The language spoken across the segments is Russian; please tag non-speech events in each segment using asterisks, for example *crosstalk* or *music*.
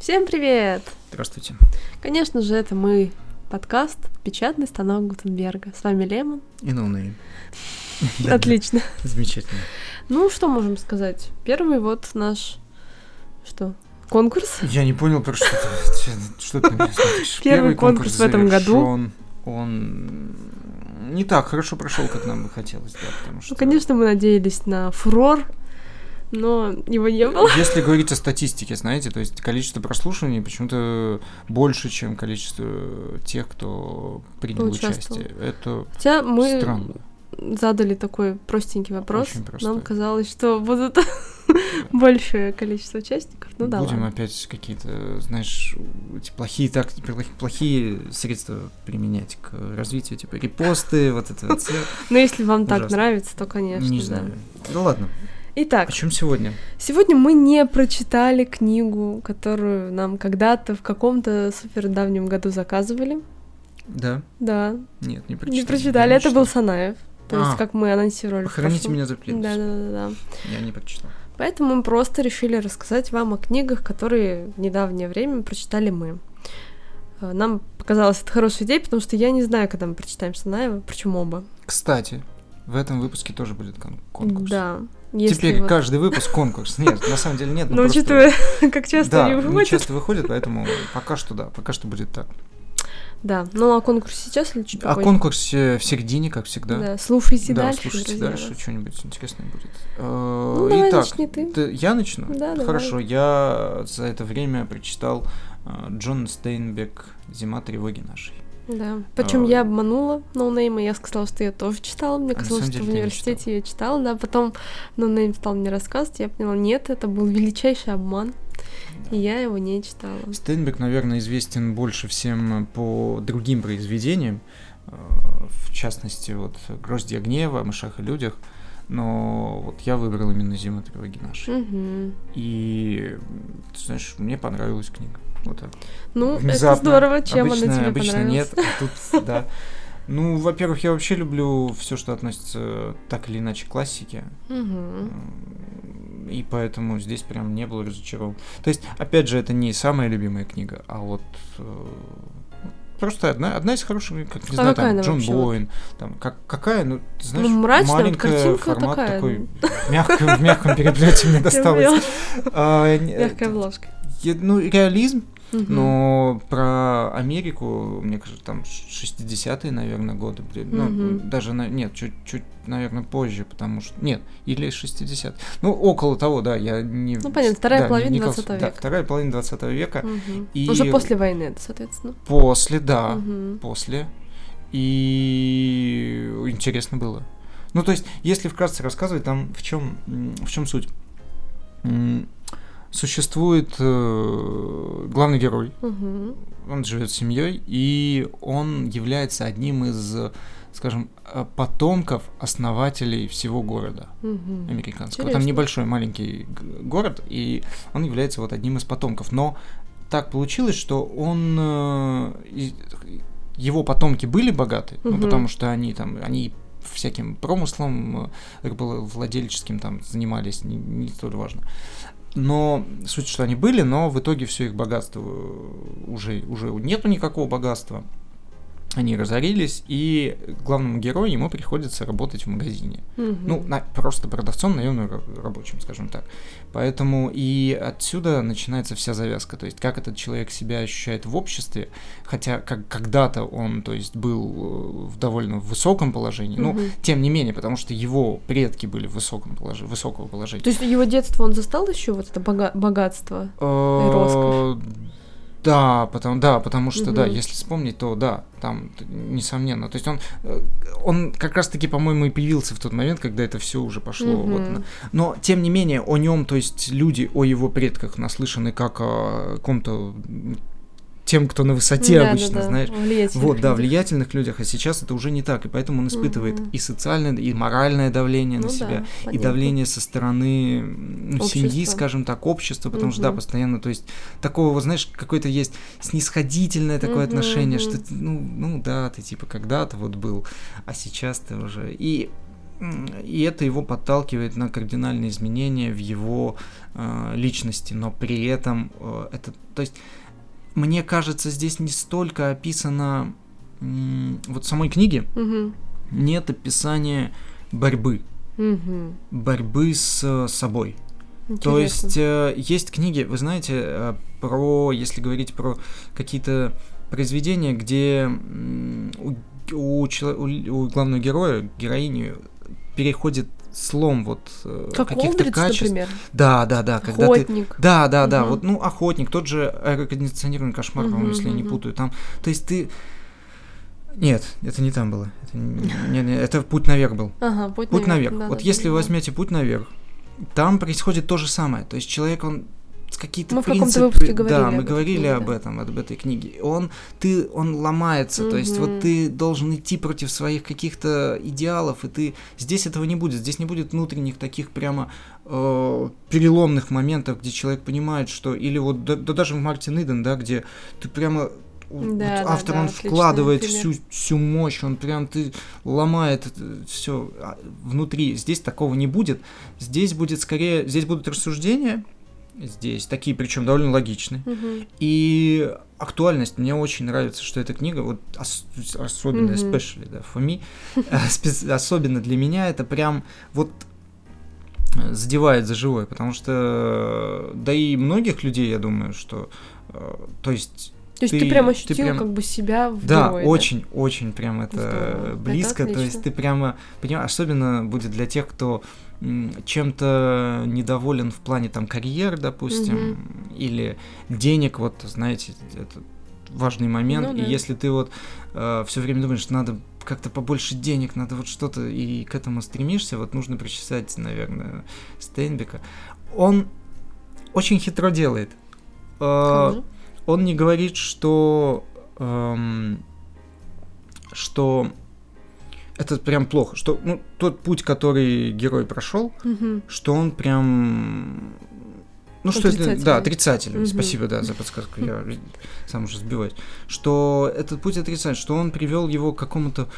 Всем привет! Здравствуйте. Конечно же, это мы, подкаст «Печатный станок Гутенберга». С вами Лемон. И ноунейм. *laughs* Отлично. Замечательно. Ну, что можем сказать? Первый вот наш... Что? Конкурс? Я не понял, про что ты. *laughs* Что ты мне смотришь? Первый конкурс в этом году. Он не так хорошо прошел, как нам бы хотелось, да, потому что... Ну, конечно, мы надеялись на фурор, но его не было. Если говорить о статистике, знаете, то есть количество прослушиваний почему-то больше, чем количество тех, кто принял участие. Это Хотя мы странно. задали такой простенький вопрос. Нам казалось, что будут *laughs* большее количество участников. Ну да Будем опять какие-то, знаешь, эти плохие так плохие средства применять к развитию, типа репосты, вот это. *laughs* Но если вам так нравится, то, конечно, Не знаю. Да ладно. Итак, О чем сегодня? Сегодня мы не прочитали книгу, которую нам когда-то в каком-то супер давнем году заказывали. Да? Да, Нет, не прочитали. не прочитали. Это был. Санаев. То есть, А, как мы анонсировали. Похороните меня за плинтус. Да, да, да, да. Я не прочитал. Поэтому мы просто решили рассказать вам о книгах, которые в недавнее время прочитали мы. Э, Нам показалось это хорошей идеей, потому что я не знаю, когда мы прочитаем Санаева, причем оба. Кстати, в этом выпуске тоже будет кон- конкурс. Да. Если Теперь вот- каждый выпуск конкурс. Нет, на самом деле нет. ну Но просто- учитывая, *laughs* как часто Да, они не выходят. часто выходят, поэтому пока что да, пока что будет так. Да. Ну а конкурс сейчас или чуть А попозже? конкурс э, в середине, как всегда. Да, слушайте Да, дальше, слушайте друзья дальше, что-нибудь интересное будет. Ну, Э, давай Итак, начни ты. т- я начну? Да, давай. Хорошо, я за это время прочитал э, Джон Стейнбек «Зима тревоги нашей». Да. Причем А, я обманула ноунейма, я сказала, что я тоже читала. Мне А казалось, что в деле университете я читала, да. Потом ноунейм стал мне рассказывать, я поняла, нет, это был величайший обман, и я его не читала. Стейнбек, наверное, известен больше всем по другим произведениям, э, в частности, вот «Гроздья гнева», «О мышах и людях», но вот я выбрал именно «Зиму тревоги нашей». Мгм. И, ты знаешь, мне понравилась книга. Вот так. Ну, это Внезапно. здорово, чем обычно, она тебе обычно понравилась. нет, а тут *laughs* да. Ну, во-первых, я вообще люблю все, что относится так или иначе к классике. И поэтому здесь прям не был разочарован. То есть, опять же, это не самая любимая книга, а вот э, просто одна, одна из хороших, как не знаю, А какая там Джон вот? Боуэн, там как, какая, ну, ты знаешь, Ну, мрачная, вот маленькая, картинка формат такая. такой, мягко, в мягком переплете мне *laughs* досталось. А, Мягкая обложка. Я- Ну, реализм, Мгм. но про Америку, мне кажется, там 60-е, наверное, годы. блин, Ну, Мгм. даже, на- нет, чуть-чуть, наверное, позже, потому что... Нет, или 60 Ну, около того, да, я не... Ну, понятно, вторая да, половина вникался. 20 Да, века. вторая половина 20 века. Мгм. и- Уже после войны это, соответственно. После, да, Мгм. после. И интересно было. Ну, то есть, если вкратце рассказывать, там в чем, в чем суть? Существует э, главный герой, Мгм. он живет с семьей, и он является одним из, скажем, э, потомков основателей всего города Мгм. американского. Интересно. Там небольшой маленький город, и он является вот одним из потомков. Но так получилось, что он э, его потомки были богаты, ну Мгм. потому что они там они всяким промыслом э, владельческим там занимались, не, не столь важно. Но суть, что они были, но в итоге все их богатство э, уже, уже нету никакого богатства. Они разорились, и главному герою ему приходится работать в магазине. Мгм. Ну, на- просто продавцом, наемным ра- рабочим, скажем так. Поэтому и отсюда начинается вся завязка. То есть, как этот человек себя ощущает в обществе, хотя как когда-то он, то есть, был э, в довольно высоком положении, но Мгм. тем не менее, потому что его предки были в высоком положении, высокого положения. То есть его детство он застал еще вот это бога- богатство? Э, роскошь. Да, потому, да, потому что, да, Мгм. если вспомнить, то да, там, несомненно. То есть он, э, он как раз-таки, по-моему, и появился в тот момент, когда это все уже пошло. вот Мгм. на- Но, тем не менее, о нем, то есть люди о его предках наслышаны как о каком-то м, тем, кто на высоте Да, обычно, да, да, знаешь. Вот, да, людях. влиятельных людях, а сейчас это уже не так, и поэтому он испытывает Мгм. и социальное, и моральное давление Ну на да, себя, и понятно. давление со стороны ну, семьи, скажем так, общества, потому что, да, постоянно, то есть, такого, вот, знаешь, какое-то есть снисходительное такое Мгм, отношение, мгм. что, ну, ну, да, ты, типа, когда-то вот был, а сейчас ты уже... И и это его подталкивает на кардинальные изменения в его э, личности, но при этом э, это, то есть, мне кажется, здесь не столько описано э, вот в самой книге Мгм. нет описания борьбы, Мгм. борьбы с собой. То Интересно. есть э, есть книги, вы знаете, э, про, если говорить про какие-то произведения, где у, у- у главного героя, героини переходит слом вот э, Как каких-то Олдридж, качеств. например. Да, да, да, когда ты Охотник. да, да, да. Мгм. Вот, ну, охотник, тот же аэрокондиционированный кошмар, Мгм, по-моему, если я не путаю. Там, то есть ты. Нет, это не там было. Это, не, не- это путь наверх был. Ага, путь, Путь наверх. Да, вот да, если да, вы возьмете путь наверх, там происходит то же самое. То есть человек, он какие-то Мы в каком-то принципы. выпуске да, говорили об мы говорили книге, об да. этом, об этой книге. Он, ты, он ломается. То есть вот ты должен идти против своих каких-то идеалов, и ты здесь этого не будет. Здесь не будет внутренних таких прямо э, переломных моментов, где человек понимает, что или вот да, да даже в Мартин Иден, да, где ты прямо вот Да, да, автор да, он вкладывает всю всю мощь, он прям ты ломает все внутри. Здесь такого не будет. Здесь будет скорее, здесь будут рассуждения, здесь такие, причем довольно логичные. Мгм. И актуальность. Мне очень нравится, что эта книга, вот ос- особенно, Мгм. especially, да, for me, *laughs* э, особенно для меня, это прям вот э, задевает за живое, потому что, да и многих людей, я думаю, что, э, то есть, То есть ты, Ты- прям ты ощутил прям- как бы себя в да, герое, очень, очень прям это Здорово. Это близко, то есть ты прямо, понимаешь, особенно будет для тех, кто чем-то недоволен в плане там карьер, допустим, или денег, вот, знаете, это важный момент, Ну и да. если ты вот все время думаешь, что надо как-то побольше денег, надо вот что-то, и к этому стремишься, вот нужно прочесать, наверное, Стейнбека. Он очень хитро делает. Э, он не говорит, что эм, что это прям плохо, что ну, тот путь, который герой прошел, Мгм. что он прям ну что это, да, Отрицательный. Мгм. Спасибо, да, за подсказку. Я сам уже сбиваюсь. Что этот путь отрицательный, что он привел его к какому-то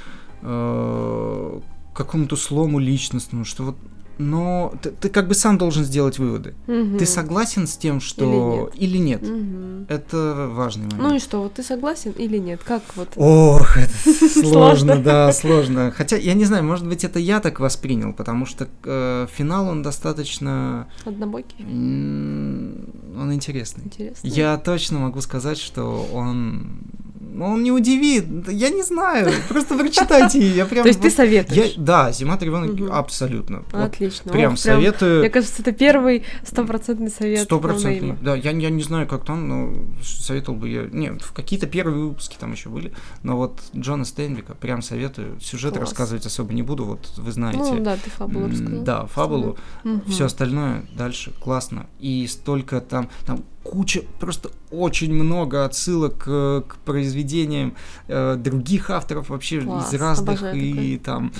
э, какому-то слому личностному, что вот но ты, ты как бы сам должен сделать выводы. Мгм. Ты согласен с тем, что или нет? Мгм. Это важный момент. Ну и что, вот ты согласен или нет? Как вот? Ох, это *laughs* Сложно. да, сложно. Хотя, я не знаю, может быть, это я так воспринял, потому что э, финал, он достаточно... Однобокий? Он интересный. Интересно. Я точно могу сказать, что он... ну, Он не удивит, я не знаю, просто прочитайте, я прям... То есть ты вот- я- советуешь? Да, «Зима тревожных» Мгм. абсолютно. Вот Отлично. Прям Ох, советую. Мне кажется, это первый стопроцентный совет. Сто процентов. ноунейма. Да, я, я не знаю, как там, но советовал бы я. Нет, какие-то первые выпуски там еще были. Но вот Джона Стейнбека прям советую. Сюжет Класс. рассказывать особо не буду. Вот вы знаете. Ну да, ты фабулу рассказал. Да, фабулу. Мгм. Все остальное дальше классно. И столько там, там куча, просто очень много отсылок э, к произведениям э, других авторов вообще Класс, из разных и такое. там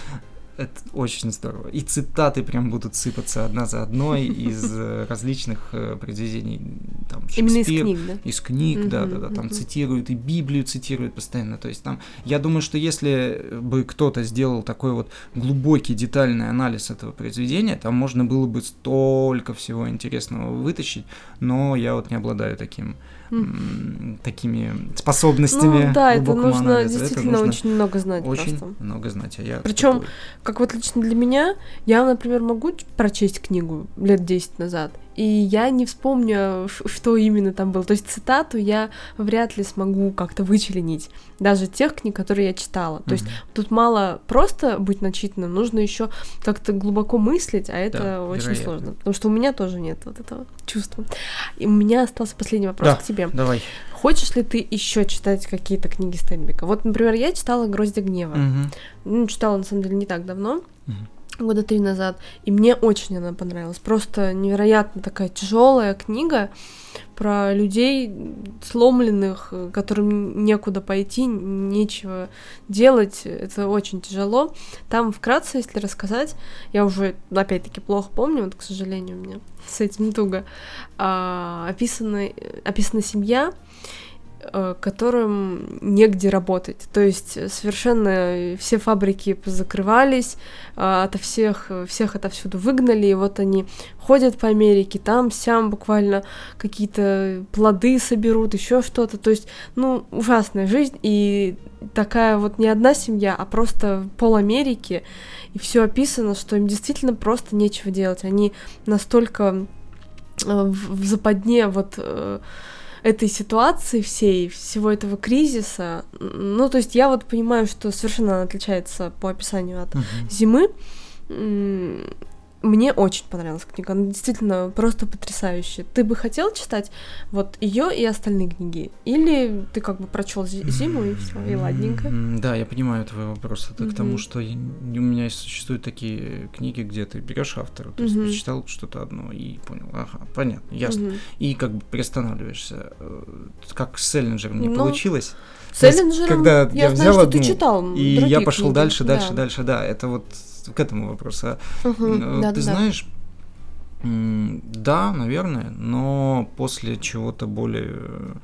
это очень здорово. И цитаты прям будут сыпаться одна за одной *laughs* из э, различных э, произведений. Там, Именно из книг, да? из книг, да, да, да, там цитируют и Библию цитируют постоянно. То есть там, я думаю, что если бы кто-то сделал такой вот глубокий, детальный анализ этого произведения, там можно было бы столько всего интересного вытащить, но я вот не обладаю таким, м, такими способностями Ну да, это нужно анализу. Это действительно нужно очень много знать очень просто. много знать. А я такой. Как вот лично для меня, я, например, могу прочесть книгу лет 10 назад, и я не вспомню, что именно там было. То есть цитату я вряд ли смогу как-то вычленить, даже тех книг, которые я читала. То есть тут мало просто быть начитанным, нужно еще как-то глубоко мыслить, а это Да, очень вероятно. сложно. Потому что у меня тоже нет вот этого чувства. И у меня остался последний вопрос Да. к тебе. Давай. Хочешь ли ты еще читать какие-то книги Стенбека? Вот, например, я читала «Гроздья гнева». Мгм. Ну, читала, на самом деле, не так давно, Мгм. Года три назад, и мне очень она понравилась. Просто невероятно такая тяжелая книга про людей сломленных, которым некуда пойти, нечего делать. Это очень тяжело. Там вкратце, если рассказать, я уже опять-таки плохо помню, вот, к сожалению, у меня с этим туго, а, описана, описана семья, которым негде работать. То есть совершенно все фабрики закрывались, ото всех, всех отовсюду выгнали, и вот они ходят по Америке, там, сям буквально какие-то плоды соберут, еще что-то. То есть, ну, ужасная жизнь, и такая вот не одна семья, а просто пол Америки, и все описано, что им действительно просто нечего делать. Они настолько э, в западне вот э, этой ситуации всей, всего этого кризиса. Ну, то есть я вот понимаю, что совершенно отличается по описанию от uh-huh. зимы. Мне очень понравилась книга, она действительно просто потрясающая. Ты бы хотел читать вот ее и остальные книги? Или ты как бы прочел зиму и все, и ладненько? Да, я понимаю твой вопрос. Это к тому, что я, у меня существуют такие книги, где ты берешь автора, то есть прочитал что-то одно и понял, ага, понятно, ясно. И как бы приостанавливаешься. Э, как с Селлинджером не ну, получилось. Селлинджером когда я, я знаю, взял что одну, ты читал и я пошел книги. дальше, дальше, да. дальше, да. Это вот к этому вопросу. Угу, да, Ты да, знаешь, да, наверное, но после чего-то более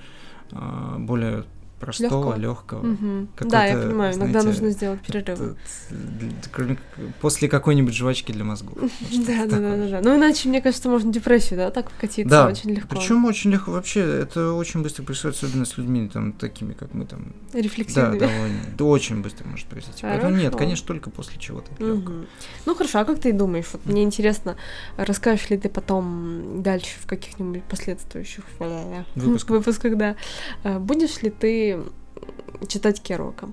а, более простого, легкого. Угу. Да, я понимаю, знаете, иногда нужно сделать перерыв. После какой-нибудь жвачки для мозгов. *laughs* Да, да, да, да. Ну, иначе, мне кажется, можно депрессию, да, так вкатиться очень легко. Причем очень легко. Вообще, это очень быстро происходит, особенно с людьми, там, такими, как мы там. Рефлексивными. Да, довольно. Очень быстро может произойти. Поэтому нет, конечно, только после чего-то Ну, хорошо, а как ты думаешь? Вот мне интересно, расскажешь ли ты потом дальше в каких-нибудь последующих *laughs* выпусках, да, а, будешь ли ты читать Керока.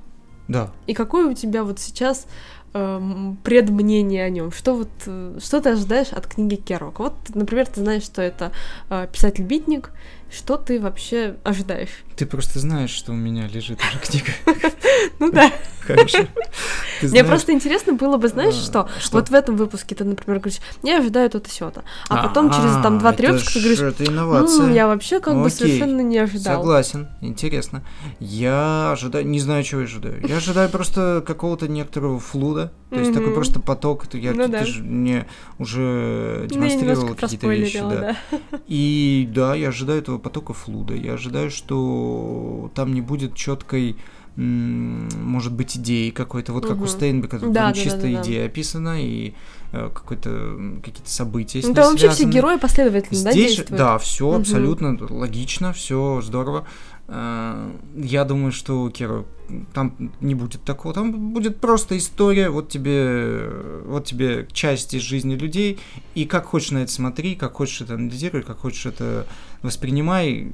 Да. И какое у тебя вот сейчас э, предмнение о нем? Что вот, э, что ты ожидаешь от книги Керока? Вот, например, ты знаешь, что это э, писатель-битник, что ты вообще ожидаешь? Ты просто знаешь, что у меня лежит уже книга. *laughs* *laughs* Ну да. Хорошо. *laughs* Мне просто интересно было бы, знаешь, а, что? Вот в этом выпуске ты, например, говоришь, я ожидаю то-то сё-то. А потом через там 2-3 выпуска ты говоришь, это инновация. я вообще как бы совершенно не ожидал. Согласен, интересно. Я ожидаю, не знаю, чего я ожидаю. Я ожидаю просто какого-то некоторого флуда, то есть такой просто поток. Я, ну ты же мне уже ну, демонстрировал какие-то вещи. Да. И да, я ожидаю этого потока флуда. Я ожидаю, что там не будет четкой может быть, идеи какой-то, вот угу. как у Стейнбека, тут да, да, чистая да, да, идея да. описана, и э, какой-то какие-то события ну, Да, вообще все герои последовательно, Здесь, да, действуют? Да, все угу. абсолютно логично, все здорово. Э, я думаю, что Кира там не будет такого, там будет просто история, вот тебе, вот тебе часть из жизни людей, и как хочешь на это смотри, как хочешь это анализируй, как хочешь это воспринимай,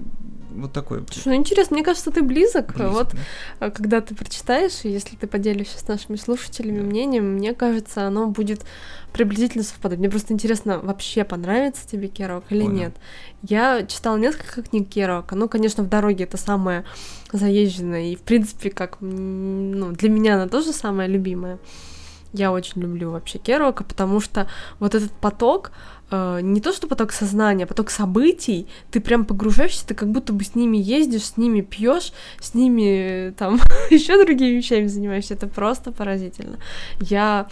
вот такой. Слушай, ну интересно, мне кажется, ты близок. близок вот да? А, когда ты прочитаешь, и если ты поделишься с нашими слушателями да. мнением, мне кажется, оно будет приблизительно совпадать. Мне просто интересно, вообще понравится тебе Керок или Понял. нет. Я читала несколько книг Керока. Ну, конечно, в дороге это самое заезженное. И, в принципе, как ну, для меня она тоже самая любимая. Я очень люблю вообще Керока, потому что вот этот поток, э, не то что поток сознания, а поток событий, ты прям погружаешься, ты как будто бы с ними ездишь, с ними пьешь, с ними там *laughs* еще другими вещами занимаешься. Это просто поразительно. Я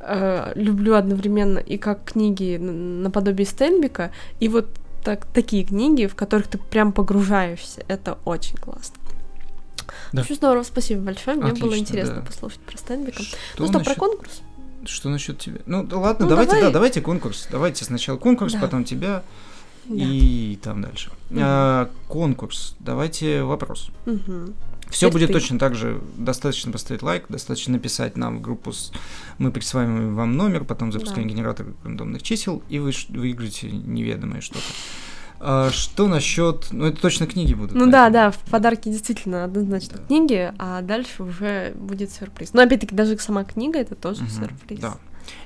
э, люблю одновременно и как книги наподобие Стенбика, и вот так, такие книги, в которых ты прям погружаешься. Это очень классно. Да. Очень здорово, спасибо большое. Мне Отлично, было интересно да. послушать про Стенбика. Что ну что, насчет... про конкурс? Что насчет тебя? Ну, да ладно, ну, давайте, давай. да, давайте конкурс. Давайте сначала конкурс, да. потом тебя да. и там дальше. Угу. А, конкурс. Давайте вопрос. Угу. Все будет ты. точно так же. Достаточно поставить лайк, достаточно написать нам в группу. С... Мы присваиваем вам номер, потом запускаем да. генератор рандомных чисел, и вы выиграете неведомое что-то. А что насчет... Ну, это точно книги будут. Ну да, да, в подарке действительно однозначно да. книги, а дальше уже будет сюрприз. Но опять-таки даже сама книга это тоже угу, сюрприз. Да.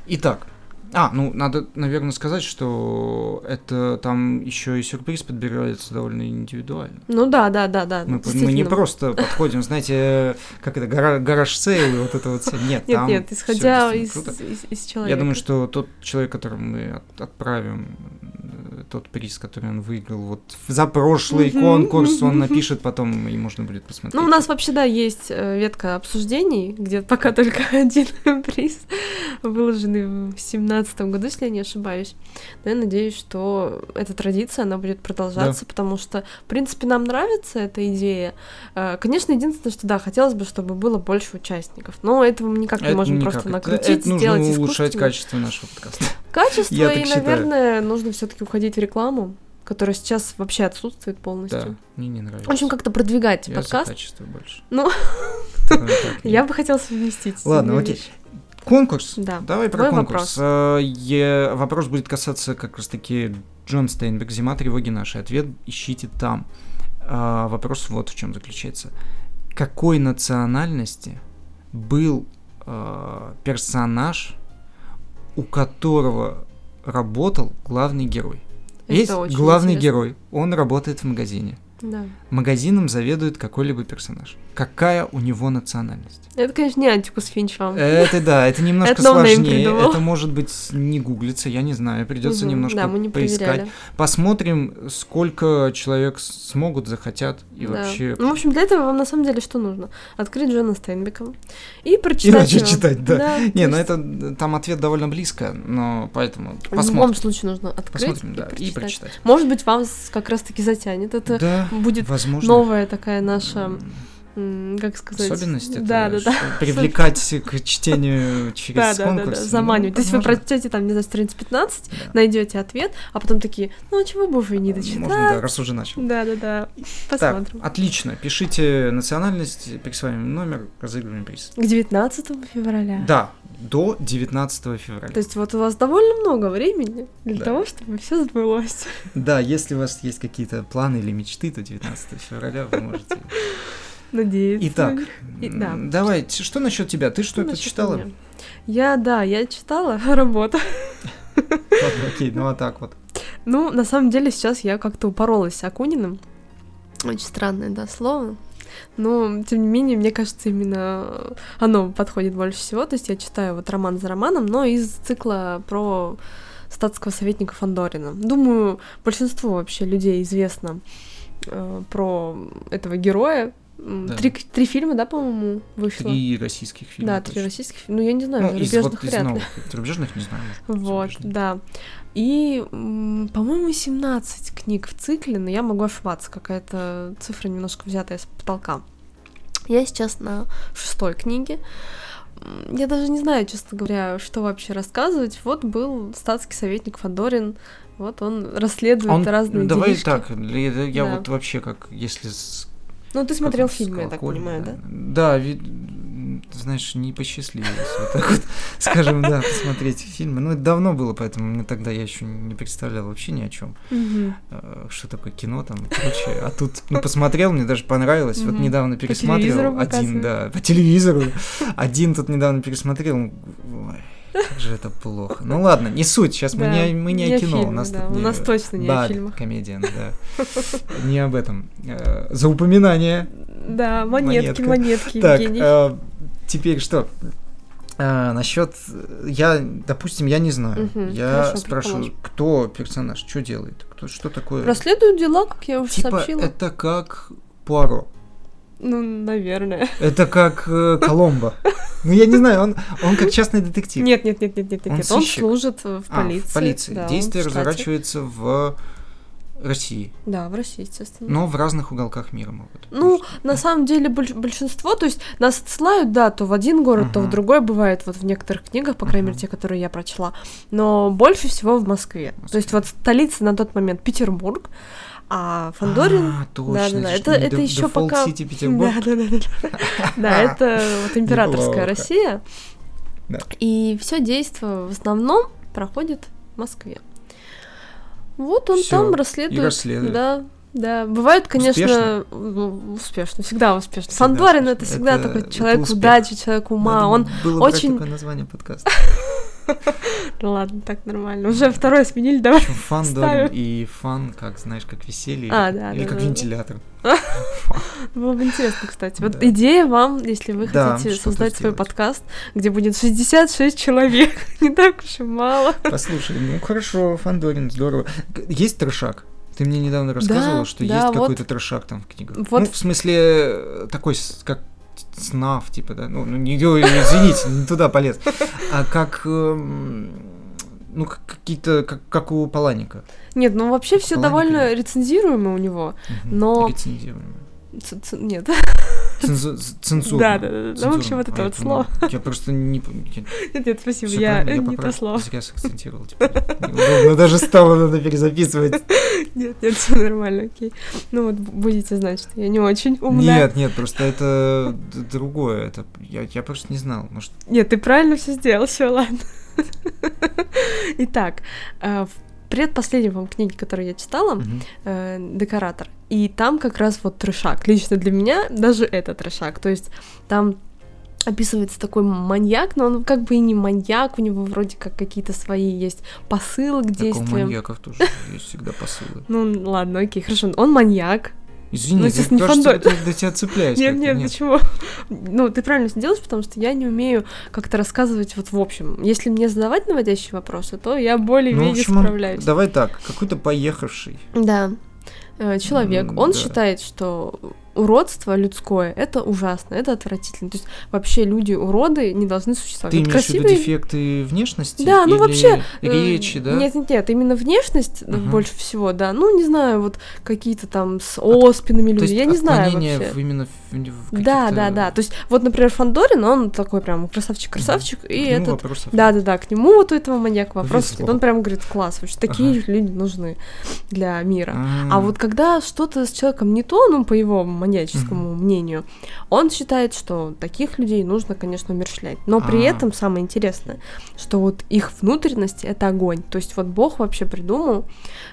Итак, а, ну, надо, наверное, сказать, что это там еще и сюрприз подбирается довольно индивидуально. Ну да, да, да, да. Мы, мы не просто подходим, знаете, как это, гара, garage sale и вот это вот все. Нет, нет, там нет, исходя из, из, из человека. Я думаю, что тот человек, которому мы от, отправим тот приз, который он выиграл. Вот за прошлый Мгм. конкурс он напишет потом, и можно будет посмотреть. Ну, у нас вообще, да, есть э, ветка обсуждений, где пока *laughs* только один приз, выложенный в семнадцатом году, если я не ошибаюсь. Но я надеюсь, что эта традиция, она будет продолжаться, потому что, в принципе, нам нравится эта идея. Э, Конечно, единственное, что, да, хотелось бы, чтобы было больше участников, но этого мы никак не Это можем никак. просто Это- накрутить, это нужно сделать улучшать искусственно. качество нашего подкаста. Качество, Я и, считаю. наверное, нужно все таки уходить в рекламу, которая сейчас вообще отсутствует Да, полностью. мне не нравится. В общем, как-то продвигать Я за подкаст. качество больше. Ну, *laughs* Я бы хотела совместить. Ладно, окей. Конкурс. Да. Давай про Твой конкурс. Э, е- Вопрос будет касаться как раз-таки Джон Стейнбек, «Зима тревоги наши». Ответ ищите там. А, Вопрос вот в чем заключается. Какой национальности был э, персонаж, у которого работал главный герой? Это Есть главный интересно. герой, он работает в магазине. Да. Магазином заведует какой-либо персонаж. Какая у него национальность? Это, конечно, не Антикус Финч вам. Это да, это *laughs* немножко Это сложнее. Это может быть не гуглится, я не знаю. Придется Мгм. немножко Да, мы не поискать. проверяли. Посмотрим, сколько человек смогут, захотят и Да. вообще. Ну, в общем, для этого вам на самом деле что нужно? Открыть Джона Стейнбека и И прочитать начать его. читать, да. Не, то ну это там ответ довольно близко, но поэтому В любом посмотрим. случае нужно открыть Посмотрим, и, да, прочитать. и прочитать. Может быть, вас как раз-таки затянет. Это Да, будет возможно. новая такая наша, как сказать... Особенность это Да, да, да. привлекать к чтению через Да, да, да, конкурс. да, ну, заманивать. То есть вы прочтете там, не знаю, страниц 15, Да. найдете ответ, а потом такие, ну а чего бы вы не Можно, да, раз уже начал. Да, да, да. Так, Посмотрим. отлично. Пишите национальность, присваиваем номер, разыгрываем приз. К 19 февраля. Да, до 19 февраля. То есть вот у вас довольно много времени для Да. того, чтобы все сбылось. Да, если у вас есть какие-то планы или мечты, то 19 февраля вы можете. Надеюсь. Итак, И- да. давай, что насчет тебя? Ты что-то насчёт читала? меня? Я, да, я читала *laughs* работу. Ладно, окей, ну а так вот. Ну, на самом деле, сейчас я как-то упоролась с Акуниным. Очень странное, да, слово. Но, тем не менее, мне кажется, именно оно подходит больше всего. То есть я читаю вот роман за романом, но из цикла про статского советника Фандорина. Думаю, большинству вообще людей известно э, про этого героя. Да. Три, три фильма, да, по-моему, вышло? Три российских фильма. да, три точно. российских фильма. Ну, я не знаю, Ну, из зарубежных вот из вряд ли. новых. Зарубежных не знаю. может Вот, да. И, по-моему, 17 книг в цикле, но я могу ошибаться, какая-то цифра немножко взятая с потолка. Я сейчас на шестой книге. Я даже не знаю, честно говоря, что вообще рассказывать. Вот был статский советник Фандорин, вот он расследует Он- разные Давай делишки. так, для- я Да. вот вообще как, если Ну, ты смотрел фильмы, я так понимаю, да? Да, ви- м, ты знаешь, не посчастливилось вот так вот, *laughs* скажем, да, посмотреть фильмы. Ну, это давно было, поэтому мне тогда я еще не представлял вообще ни о чем, Мгм. что такое кино там и прочее. А тут, ну, посмотрел, мне даже понравилось. Вот недавно пересматривал один, да, по телевизору. Один тут недавно пересмотрел. Ой, как же это плохо. Ну ладно, не суть. Сейчас мы не, мы не о кино. у нас у нас точно не о фильмах. комедия, да. *laughs* Не об этом. Э, За упоминание Да, монетки, монетки, Так, э, теперь что? насчет, я, допустим, я не знаю. Мгм, я хорошо, спрашиваю, предположим. кто персонаж, что делает, кто, что такое? Расследуют дела, как я уже типа сообщила. это как Пуаро, Ну, наверное. это как э, Коломбо. Ну я не знаю, он, он как частный детектив. Нет, нет, нет, нет, нет, нет. Он служит в А, полиции. в полиции. да, Действие в разворачивается в России, Да, в России, естественно. но в разных уголках мира могут. Ну, на самом деле, больш- большинство, то есть нас отсылают, да, то в один город, то в другой бывает, вот в некоторых книгах, по крайней мере, те, которые я прочла, но больше всего в Москве. То есть вот столица на тот момент Петербург, а Фандорин... А, точно. Да-да-да, же это, не это Деф- еще пока... City. *laughs* Да, да, да, да. Да, это вот *laughs* императорская. Россия. Да. И все действо в основном проходит в Москве. Вот он там расследует. Да, да. Бывает, конечно, Успешно? ну, успешно, всегда успешно. Всегда Фандорин успешно. это всегда Это- такой это человек удачи, человек ума. Надо Он было брать очень- такое название подкаста. *laughs* *laughs* Ну ладно, так нормально. Уже второй сменили, давай. Причем фан. Дорин и фан, как знаешь, как веселье. А, или- да, Или да, как да, вентилятор. *laughs* Было бы интересно, кстати. Вот Да. идея вам, если вы Да, хотите создать свой подкаст, где будет 66 человек. *laughs* Не так уж и мало. Послушай, ну хорошо, Фандорин, здорово. Есть трешак? Ты мне недавно рассказывала, Да, что да, есть вот. какой-то трешак там в книгах. Вот. Ну, в смысле, э, такой, как снав, типа, да? Ну, ну, не, извините, не туда полез. А как, эм, ну, как какие-то, как, как у Паланика. Нет, ну вообще все Паланика, довольно да. рецензируемо у него. Мгм. Но- Рецензируемый. Ц- ц- Нет. Цензу- *laughs* цензурно. Да, да, да. Ну, в общем, вот это вот слово. Я просто не... пом- я- *laughs* Нет, нет, спасибо, я не то слово. Зря сакцентировал. *laughs* Неудобно даже стало, надо перезаписывать. Нет, нет, все нормально, окей. Ну вот будете знать, что я не очень умная. Нет, нет, просто это другое. Это я, я просто не знал. Может, Нет, ты правильно все сделал, все, ладно. Итак, э, в предпоследней, книге, которую я читала, мгм. э, «Декоратор», и там как раз вот трешак. Лично для меня даже это трешак. То есть там описывается такой маньяк, но он как бы и не маньяк, у него вроде как какие-то свои есть посылы к так у действиям. маньяков тоже есть всегда посылы. *laughs* Ну, ладно, окей, хорошо. Он маньяк. Извини, Ну, я, не кажется, до, до тебя цепляюсь. Нет, как-то, нет, почему? Ну, ты правильно всё делаешь, потому что я не умею как-то рассказывать вот в общем. Если мне задавать наводящие вопросы, то я Ну, более-менее он- справляюсь. давай так, какой-то поехавший. Да. Человек, он да. считает, что уродство людское это ужасно, это отвратительно. То есть вообще люди уроды не должны существовать. Ты Вот имеешь в виду красивые- дефекты внешности? Да, ну вообще, э, Речи, да? Нет, нет, нет, именно внешность Ага. больше всего, да. Ну, не знаю, вот какие-то там с оспинами То люди, я не знаю вообще. в- именно в, в Да, да, да. То есть, вот, например, Фандорин, он такой прям красавчик-красавчик, и К нему этот вопросов Да, да, да, к нему вот у этого маньяка вопросы. Везло. Он прям говорит, класс, вообще такие люди нужны для мира. А вот когда что-то с человеком не то, ну, по его маньяческому мнению, он считает, что таких людей нужно, конечно, умерщвлять. Но при А. этом самое интересное, что вот их внутренности — это огонь. То есть вот Бог вообще придумал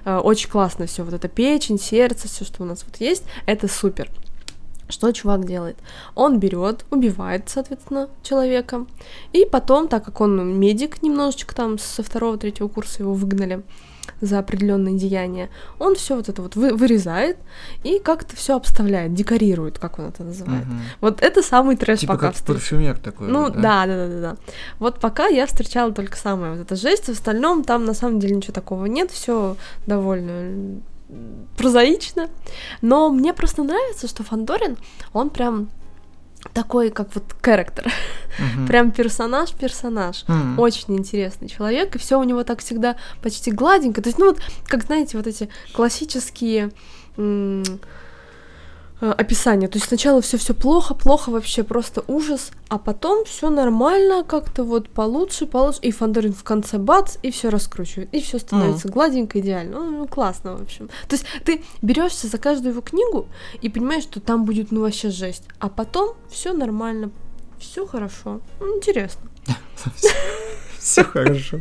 э, очень классно все вот это печень, сердце, все, что у нас вот есть, это супер. Что чувак делает? Он берет, убивает, соответственно, человека, и потом, так как он медик немножечко там со второго, третьего курса его выгнали за определенные деяния, он все вот это вот вы- вырезает и как-то все обставляет, декорирует, как он это называет. Мгм. Вот это самый трэш Типа пока как встреч- парфюмер такой. ну вот, да, да, да, да, да. Вот пока я встречала только самое вот это жесть, в остальном там на самом деле ничего такого нет, все довольно прозаично. Но мне просто нравится, что Фандорин, он прям такой, как вот характер, Мгм. прям персонаж-персонаж. М. Очень интересный человек, и все у него так всегда почти гладенько. То есть, ну вот, как знаете, вот эти классические э, описания. То есть сначала все все плохо, плохо вообще, просто ужас, а потом все нормально, как-то вот получше, получше. И Фандорин в конце бац, и все раскручивает, и все становится гладенько, идеально. Ну, ну, классно, в общем. То есть ты берешься за каждую его книгу и понимаешь, что там будет ну вообще жесть, а потом все нормально, все хорошо, Ну, интересно. *laughs* Все хорошо.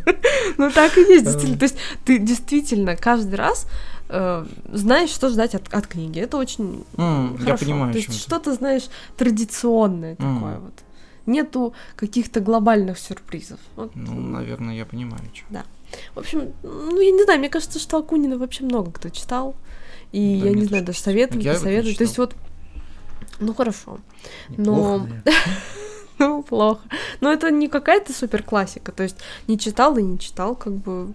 Ну так и есть, действительно. То есть ты действительно каждый раз э, знаешь, что ждать от, от книги. Это очень Я хорошо. понимаю, То есть что-то, знаешь, традиционное М. такое вот. Нету каких-то глобальных сюрпризов. Вот. Ну, наверное, я понимаю, о чем. В общем, ну я не знаю, мне кажется, что Акунина вообще много кто читал. И Да, я не знаю, даже советовать, Я не советовать. То есть вот, ну хорошо. Неплохо, Но- наверное. *laughs* *laughs* Ну, плохо. Но это не какая-то супер классика. То есть не читал и не читал, как бы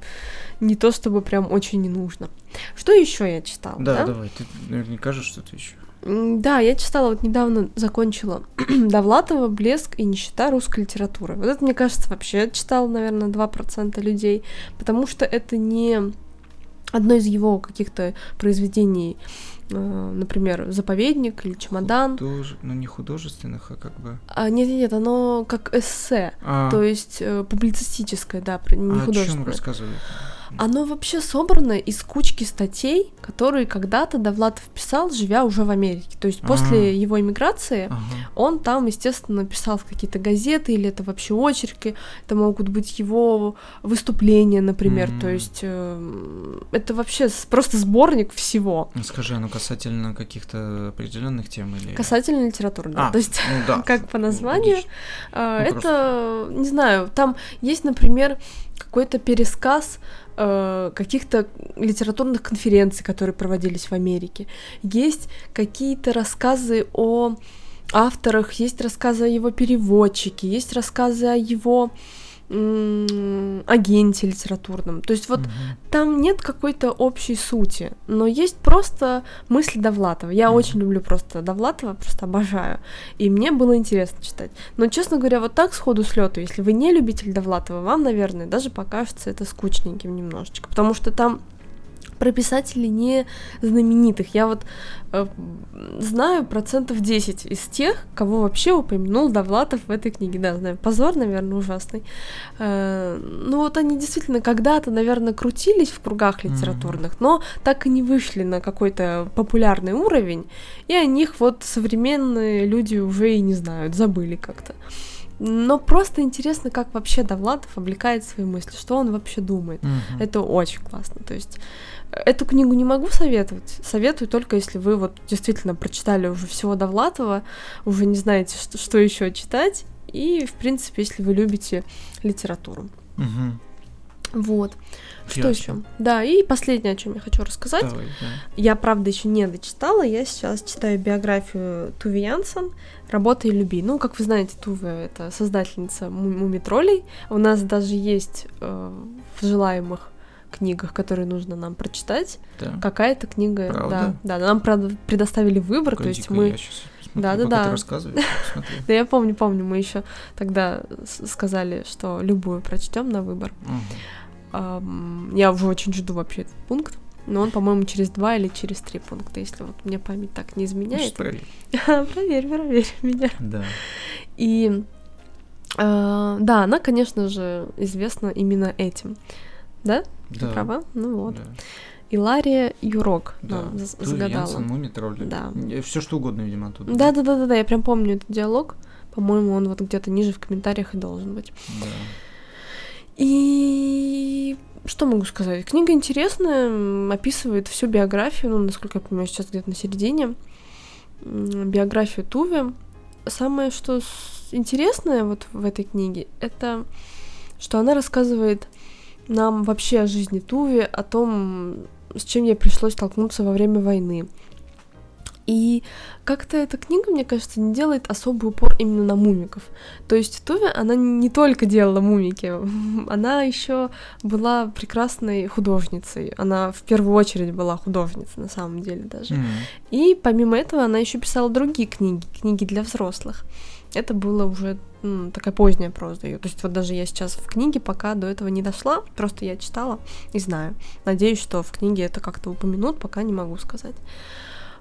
не то, чтобы прям очень не нужно. Что еще я читала? Да, давай, ты наверняка же что-то еще. Да, я читала, вот недавно закончила *clears throat* Довлатова «Блеск и нищета русской литературы». Вот это, мне кажется, вообще читал, наверное, 2% людей, потому что это не одно из его каких-то произведений, например, «Заповедник» или «Чемодан». Худож- Ну, не художественных, а как бы... А, нет-нет-нет, оно как эссе, А, то есть э, публицистическое, да, не а о чем художественное. рассказывает? Оно вообще собрано из кучки статей, которые когда-то Довлатов писал, живя уже в Америке. То есть А. после его иммиграции Ага. он там, естественно, писал в какие-то газеты, или это вообще очерки, это могут быть его выступления, например, mm-hmm. то есть э, это вообще просто сборник всего. Ну, скажи, ну касательно каких-то определенных тем или... Касательно литературы, да. А, то есть, ну, да. *laughs* как по названию, э, ну, это, просто... не знаю, там есть, например, какой-то пересказ э, каких-то литературных конференций, которые проводились в Америке. Есть какие-то рассказы о авторах, есть рассказы о его переводчике, есть рассказы о его агенте литературном. То есть вот угу. там нет какой-то общей сути, но есть просто мысли Довлатова. Я угу. очень люблю просто Довлатова, просто обожаю. И мне было интересно читать. Но, честно говоря, вот так сходу с лету, если вы не любитель Довлатова, вам, наверное, даже покажется это скучненьким немножечко. Потому что там про писателей не знаменитых. Я вот э, знаю процентов 10 из тех, кого вообще упомянул Довлатов в этой книге. Да, знаю, позор, наверное, ужасный. Э, ну вот они действительно когда-то, наверное, крутились в кругах литературных, mm-hmm. но так и не вышли на какой-то популярный уровень, и о них вот современные люди уже и не знают, забыли как-то. Но просто интересно, как вообще Довлатов облекает свои мысли, что он вообще думает. Mm-hmm. Это очень классно. То есть Эту книгу не могу советовать. Советую только, если вы вот действительно прочитали уже всего Довлатова, уже не знаете, что, что еще читать. И, в принципе, если вы любите литературу. Угу. Вот. Что еще? Да, и последнее, о чем я хочу рассказать. Давай, да. Я, правда, еще не дочитала. Я сейчас читаю биографию Туви Янсен «Работа и люби». Ну, как вы знаете, Туве — это создательница мумитролей. У нас даже есть э, в желаемых книгах, которые нужно нам прочитать. Да. Какая-то книга, правда? да, да, нам правда предоставили выбор, то есть мы. да, да, да. *laughs* Да, я помню, помню, мы еще тогда сказали, что любую прочтем на выбор. Я уже очень жду вообще этот пункт. Но он, по-моему, через два или через три пункта, если вот мне память так не изменяет. проверь. *laughs* проверь, проверь меня. Да. И э, да, она, конечно же, известна именно этим. Да? Да. Права? Ну вот. Да. Илария Юрок да. нам загадала. Янсен, Муми, тролли. Да. Все что угодно, видимо, оттуда. Да, да, да, да, да. Я прям помню этот диалог. По-моему, он вот где-то ниже в комментариях и должен быть. Да. И что могу сказать? Книга интересная, описывает всю биографию, ну, насколько я понимаю, сейчас где-то на середине. Биографию Туви. Самое, что интересное вот в этой книге, это что она рассказывает нам вообще о жизни Туви, о том, с чем ей пришлось столкнуться во время войны. И как-то эта книга, мне кажется, не делает особый упор именно на мумиков. То есть Туви, она не только делала мумики, она еще была прекрасной художницей. Она в первую очередь была художницей, на самом деле даже. Mm-hmm. И помимо этого она еще писала другие книги, книги для взрослых. Это было уже ну, такая поздняя проза ее. То есть вот даже я сейчас в книге пока до этого не дошла, просто я читала и знаю. Надеюсь, что в книге это как-то упомянут, пока не могу сказать.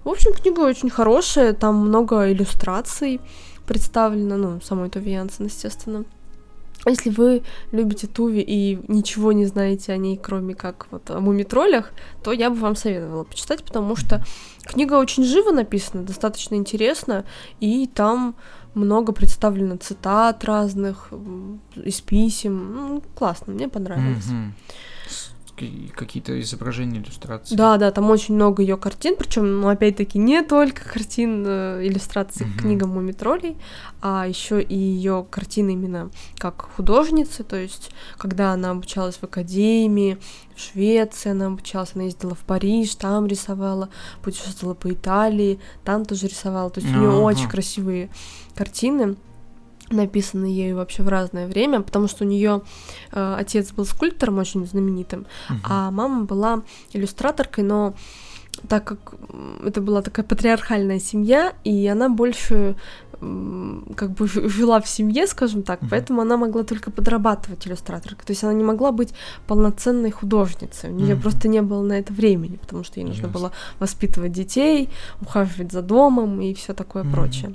В общем, книга очень хорошая, там много иллюстраций представлено, ну, самой Тови Янсен, естественно. Если вы любите Туви и ничего не знаете о ней, кроме как вот о мумитролях, то я бы вам советовала почитать, потому что книга очень живо написана, достаточно интересно, и там много представлено цитат разных из писем. Ну, классно, мне понравилось. Какие-то изображения, иллюстрации. Да, да, там очень много ее картин, причем, ну, опять-таки, не только картин, э, иллюстраций к книгам Мумитролей, а еще и ее картины именно как художницы, то есть, когда она обучалась в академии, в Швеции она обучалась, она ездила в Париж, там рисовала, путешествовала по Италии, там тоже рисовала, то есть у нее очень красивые картины написаны ею вообще в разное время, потому что у нее э, отец был скульптором очень знаменитым, uh-huh. а мама была иллюстраторкой, но так как это была такая патриархальная семья, и она больше как бы жила в семье, скажем так, mm-hmm. поэтому она могла только подрабатывать иллюстраторкой. То есть она не могла быть полноценной художницей. У нее mm-hmm. просто не было на это времени, потому что ей нужно было воспитывать детей, ухаживать за домом и все такое mm-hmm. прочее.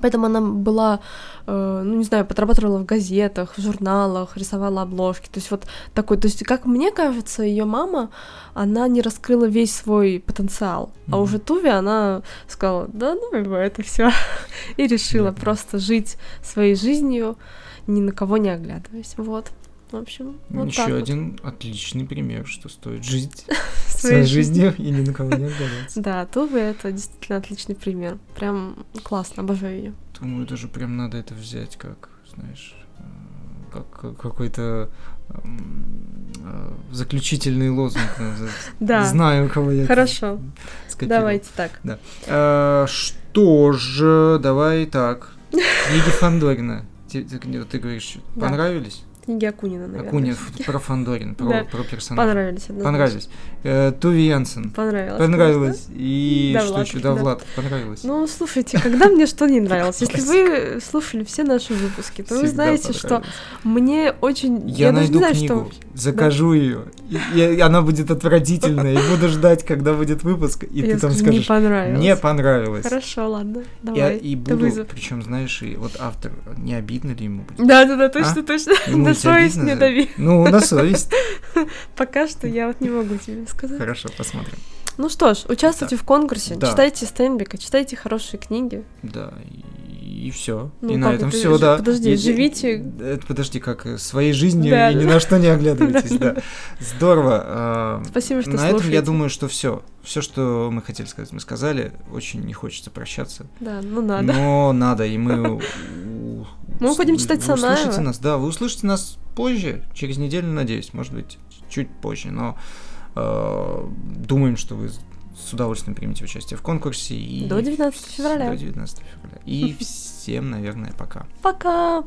Поэтому она была, э, ну не знаю, подрабатывала в газетах, в журналах, рисовала обложки. То есть вот такой, то есть как мне кажется, ее мама, она не раскрыла весь свой потенциал, mm-hmm. а уже Туви она сказала, да, ну его это все *laughs* и решила mm-hmm. просто жить своей жизнью, ни на кого не оглядываясь. Вот. В общем, вот Еще так один вот. отличный пример, что стоит жить *laughs* своей жизнью и ни на кого не оглядываться. Да, Тувы это действительно отличный пример. Прям классно, обожаю ее. Думаю, даже прям надо это взять как, знаешь, э, как какой-то э, заключительный лозунг. *laughs* Да. Знаю, кого я. Хорошо. *laughs* Давайте так. Да. А, что же, давай так. Книги Фандорина. Ты, ты, ты говоришь, понравились? Книги Акунина, наверное. Акунин про Фандорин, про, да. про персонажа. Понравились, однозначно. Понравились. Э, Туви Янсен. Понравилось. Понравилось. И да, что еще? Да, Влад, понравилось. Ну, слушайте, когда мне что не нравилось? Если вы слушали все наши выпуски, то вы знаете, что мне очень... Я, найду книгу, закажу ее, и она будет отвратительная, и буду ждать, когда будет выпуск, и ты там скажешь... Не понравилось. Хорошо, ладно, давай. И буду, причем, знаешь, и вот автор, не обидно ли ему будет? Да-да-да, точно, точно. На совесть не дави. Ну, на совесть. *laughs* Пока что я вот не могу тебе сказать. Хорошо, посмотрим. Ну что ж, участвуйте в конкурсе, читайте Стенбека, читайте хорошие книги. Да, и все. Ну, и на этом все, да. Подожди, живите. подожди, как своей жизнью и ни на что не *laughs* *laughs* оглядывайтесь, да. Здорово. А, Спасибо, что На этом я думаю, что все. Все, что мы хотели сказать, мы сказали. Очень не хочется прощаться. Да, ну надо. Но надо, и мы. Мы будем читать Санаева. Вы услышите нас, да, вы услышите нас позже, через неделю, надеюсь, может быть, чуть позже, но э, думаем, что вы с удовольствием примете участие в конкурсе. И до 19 февраля. До 19 февраля. И *laughs* всем, наверное, пока. Пока!